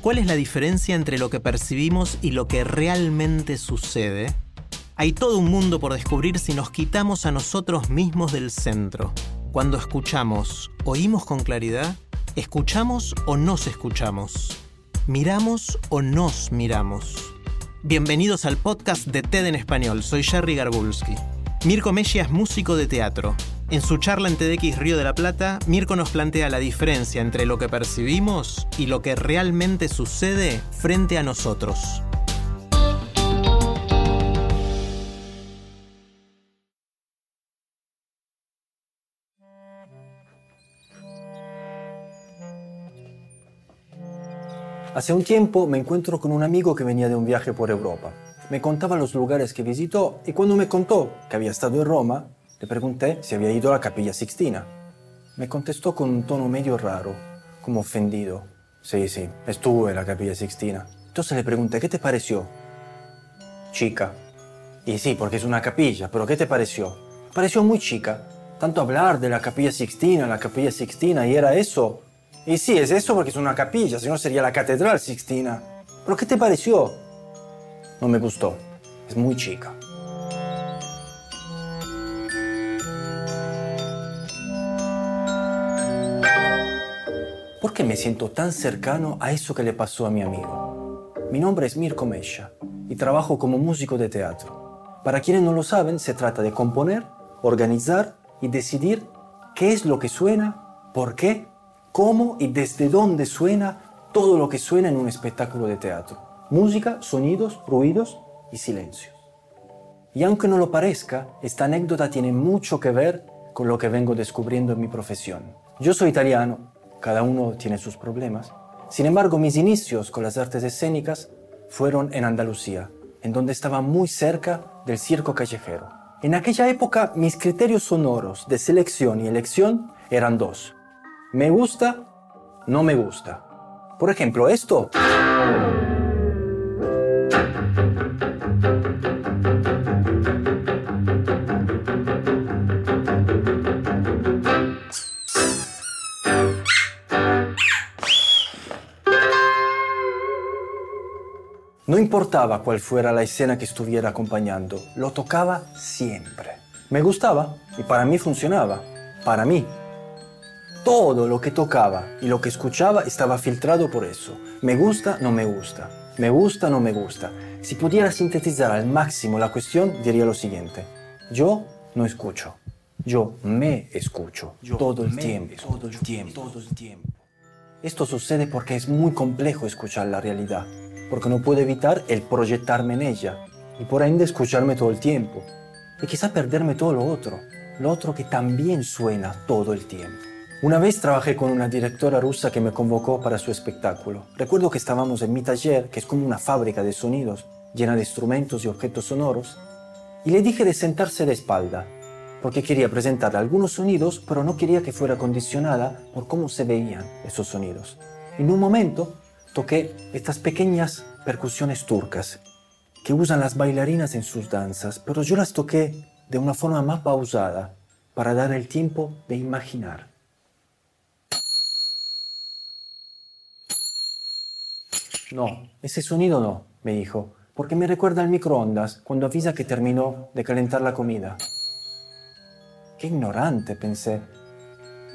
¿Cuál es la diferencia entre lo que percibimos y lo que realmente sucede? Hay todo un mundo por descubrir si nos quitamos a nosotros mismos del centro. Cuando escuchamos, ¿oímos con claridad? ¿Escuchamos o nos escuchamos? ¿Miramos o nos miramos? Bienvenidos al podcast de TED en español. Soy Jerry Garbulski. Mirko Messia es músico de teatro. En su charla en TEDx Río de la Plata, Mirko nos plantea la diferencia entre lo que percibimos y lo que realmente sucede frente a nosotros. Hace un tiempo me encuentro con un amigo que venía de un viaje por Europa. Me contaba los lugares que visitó y cuando me contó que había estado en Roma, le pregunté si había ido a la Capilla Sixtina. Me contestó con un tono medio raro, como ofendido. Sí, sí, estuve en la Capilla Sixtina. Entonces le pregunté, ¿qué te pareció? Chica. Y sí, porque es una capilla, pero ¿qué te pareció? Pareció muy chica. Tanto hablar de la Capilla Sixtina, la Capilla Sixtina, y era eso. Y sí, es eso porque es una capilla, si no sería la Catedral Sixtina. ¿Pero qué te pareció? No me gustó. Es muy chica. ¿Por qué me siento tan cercano a eso que le pasó a mi amigo? Mi nombre es Mirko Mesha y trabajo como músico de teatro. Para quienes no lo saben, se trata de componer, organizar y decidir qué es lo que suena, por qué, cómo y desde dónde suena todo lo que suena en un espectáculo de teatro. Música, sonidos, ruidos y silencios. Y aunque no lo parezca, esta anécdota tiene mucho que ver con lo que vengo descubriendo en mi profesión. Yo soy italiano, cada uno tiene sus problemas. Sin embargo, mis inicios con las artes escénicas fueron en Andalucía, en donde estaba muy cerca del circo callejero. En aquella época, mis criterios sonoros de selección y elección eran dos. Me gusta, no me gusta. Por ejemplo, esto. Importaba cuál fuera la escena que estuviera acompañando, lo tocaba siempre. Me gustaba y para mí funcionaba. Para mí. Todo lo que tocaba y lo que escuchaba estaba filtrado por eso. Me gusta, no me gusta. Me gusta, no me gusta. Si pudiera sintetizar al máximo la cuestión, diría lo siguiente. Yo no escucho. Yo me escucho. todo el tiempo. Todo el tiempo. Todo el tiempo. Esto sucede porque es muy complejo escuchar la realidad, porque no puedo evitar el proyectarme en ella y por ende escucharme todo el tiempo. Y quizá perderme todo lo otro, lo otro que también suena todo el tiempo. Una vez trabajé con una directora rusa que me convocó para su espectáculo. Recuerdo que estábamos en mi taller, que es como una fábrica de sonidos, llena de instrumentos y objetos sonoros, y le dije de sentarse de espalda, porque quería presentar algunos sonidos, pero no quería que fuera condicionada por cómo se veían esos sonidos. En un momento toqué estas pequeñas percusiones turcas que usan las bailarinas en sus danzas, pero yo las toqué de una forma más pausada para dar el tiempo de imaginar. No, ese sonido no, me dijo, porque me recuerda al microondas cuando avisa que terminó de calentar la comida. Qué ignorante, pensé.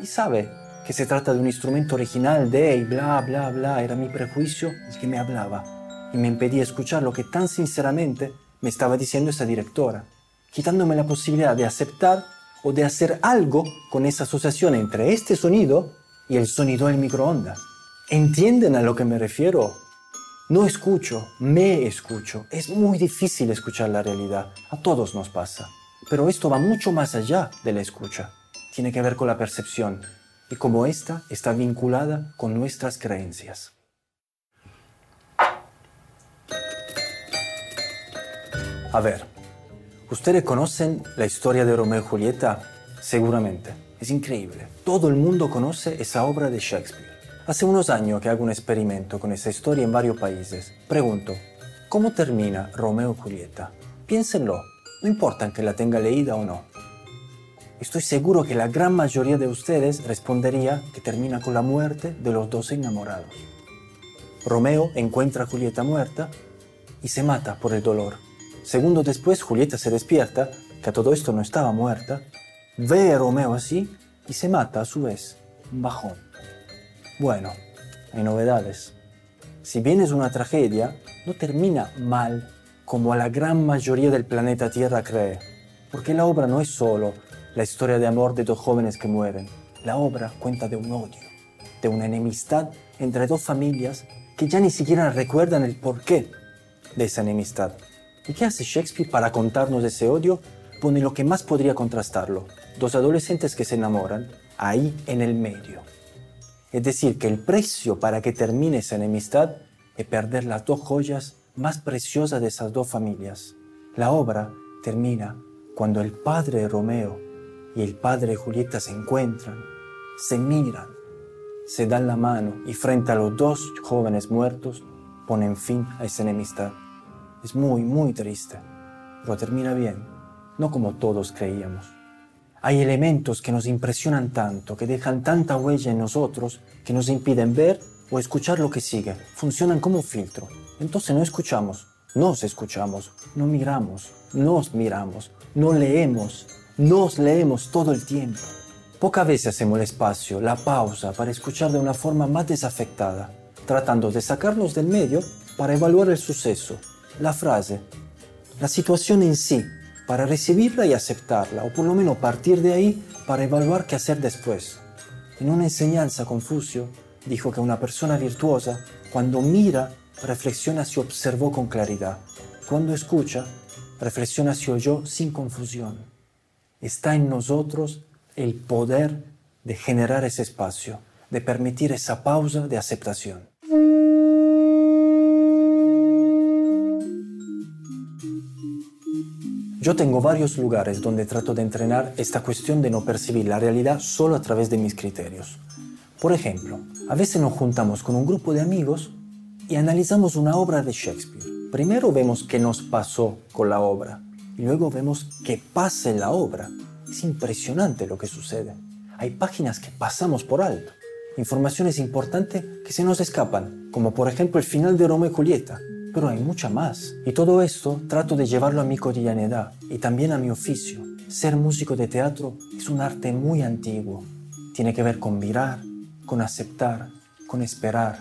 Y sabe que se trata de un instrumento original de y bla, bla, bla, era mi prejuicio el que me hablaba y me impedía escuchar lo que tan sinceramente me estaba diciendo esa directora, quitándome la posibilidad de aceptar o de hacer algo con esa asociación entre este sonido y el sonido del microondas. ¿Entienden a lo que me refiero? No escucho, me escucho. Es muy difícil escuchar la realidad. A todos nos pasa. Pero esto va mucho más allá de la escucha. tiene que ver con la percepción y cómo ésta está vinculada con nuestras creencias. A ver, ¿ustedes conocen la historia de Romeo y Julieta? Seguramente. Es increíble. Todo el mundo conoce esa obra de Shakespeare. Hace unos años que hago un experimento con esa historia en varios países. Pregunto, ¿cómo termina Romeo y Julieta? Piénsenlo, no importa que la tenga leída o no. Estoy seguro que la gran mayoría de ustedes respondería que termina con la muerte de los dos enamorados. Romeo encuentra a Julieta muerta y se mata por el dolor. Segundos después, Julieta se despierta, que a todo esto no estaba muerta, ve a Romeo así y se mata a su vez. Bajón. Bueno, hay novedades. Si bien es una tragedia, no termina mal como la gran mayoría del planeta Tierra cree. Porque la obra no es solo la historia de amor de dos jóvenes que mueren. La obra cuenta de un odio, de una enemistad entre dos familias que ya ni siquiera recuerdan el porqué de esa enemistad. ¿Y qué hace Shakespeare para contarnos ese odio? Pone lo que más podría contrastarlo, dos adolescentes que se enamoran, ahí en el medio. Es decir, que el precio para que termine esa enemistad es perder las dos joyas más preciosas de esas dos familias. La obra termina cuando el padre Romeo y el padre de Julieta se encuentran, se miran, se dan la mano y frente a los dos jóvenes muertos ponen fin a esa enemistad. Es muy, muy triste, pero termina bien, no como todos creíamos. Hay elementos que nos impresionan tanto, que dejan tanta huella en nosotros, que nos impiden ver o escuchar lo que sigue. Funcionan como filtro. Entonces no escuchamos, nos escuchamos, no miramos, nos miramos, no leemos, nos leemos todo el tiempo. Pocas veces hacemos el espacio, la pausa, para escuchar de una forma más desafectada, tratando de sacarnos del medio para evaluar el suceso, la frase, la situación en sí, para recibirla y aceptarla, o por lo menos partir de ahí para evaluar qué hacer después. En una enseñanza, Confucio dijo que una persona virtuosa, cuando mira, reflexiona si observó con claridad. Cuando escucha, reflexiona si oyó sin confusión. Está en nosotros el poder de generar ese espacio, de permitir esa pausa de aceptación. Yo tengo varios lugares donde trato de entrenar esta cuestión de no percibir la realidad solo a través de mis criterios. Por ejemplo, a veces nos juntamos con un grupo de amigos y analizamos una obra de Shakespeare. Primero vemos qué nos pasó con la obra y luego vemos qué pasa en la obra. Es impresionante lo que sucede. Hay páginas que pasamos por alto, informaciones importantes que se nos escapan, como por ejemplo el final de Romeo y Julieta, pero hay mucha más. Y todo esto trato de llevarlo a mi cotidianidad y también a mi oficio. Ser músico de teatro es un arte muy antiguo. Tiene que ver con mirar, con aceptar, con esperar,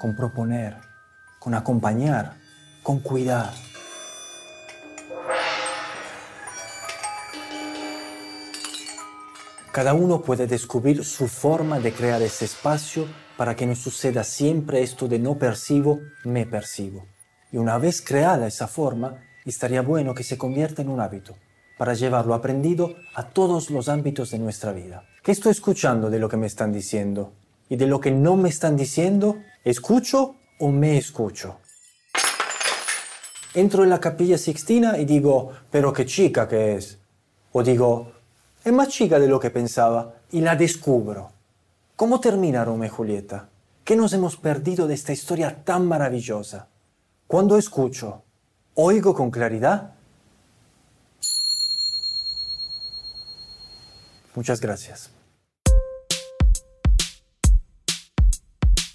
con proponer, con acompañar, con cuidar. Cada uno puede descubrir su forma de crear ese espacio para que no suceda siempre esto de no percibo, me percibo. Y una vez creada esa forma, estaría bueno que se convierta en un hábito, para llevarlo aprendido a todos los ámbitos de nuestra vida. ¿Qué estoy escuchando de lo que me están diciendo? Y de lo que no me están diciendo, ¿escucho o me escucho? Entro en la capilla Sixtina y digo, pero qué chica que es. O digo, es más chica de lo que pensaba y la descubro. ¿Cómo termina Romeo y Julieta? ¿Qué nos hemos perdido de esta historia tan maravillosa? Cuando escucho, oigo con claridad. Muchas gracias.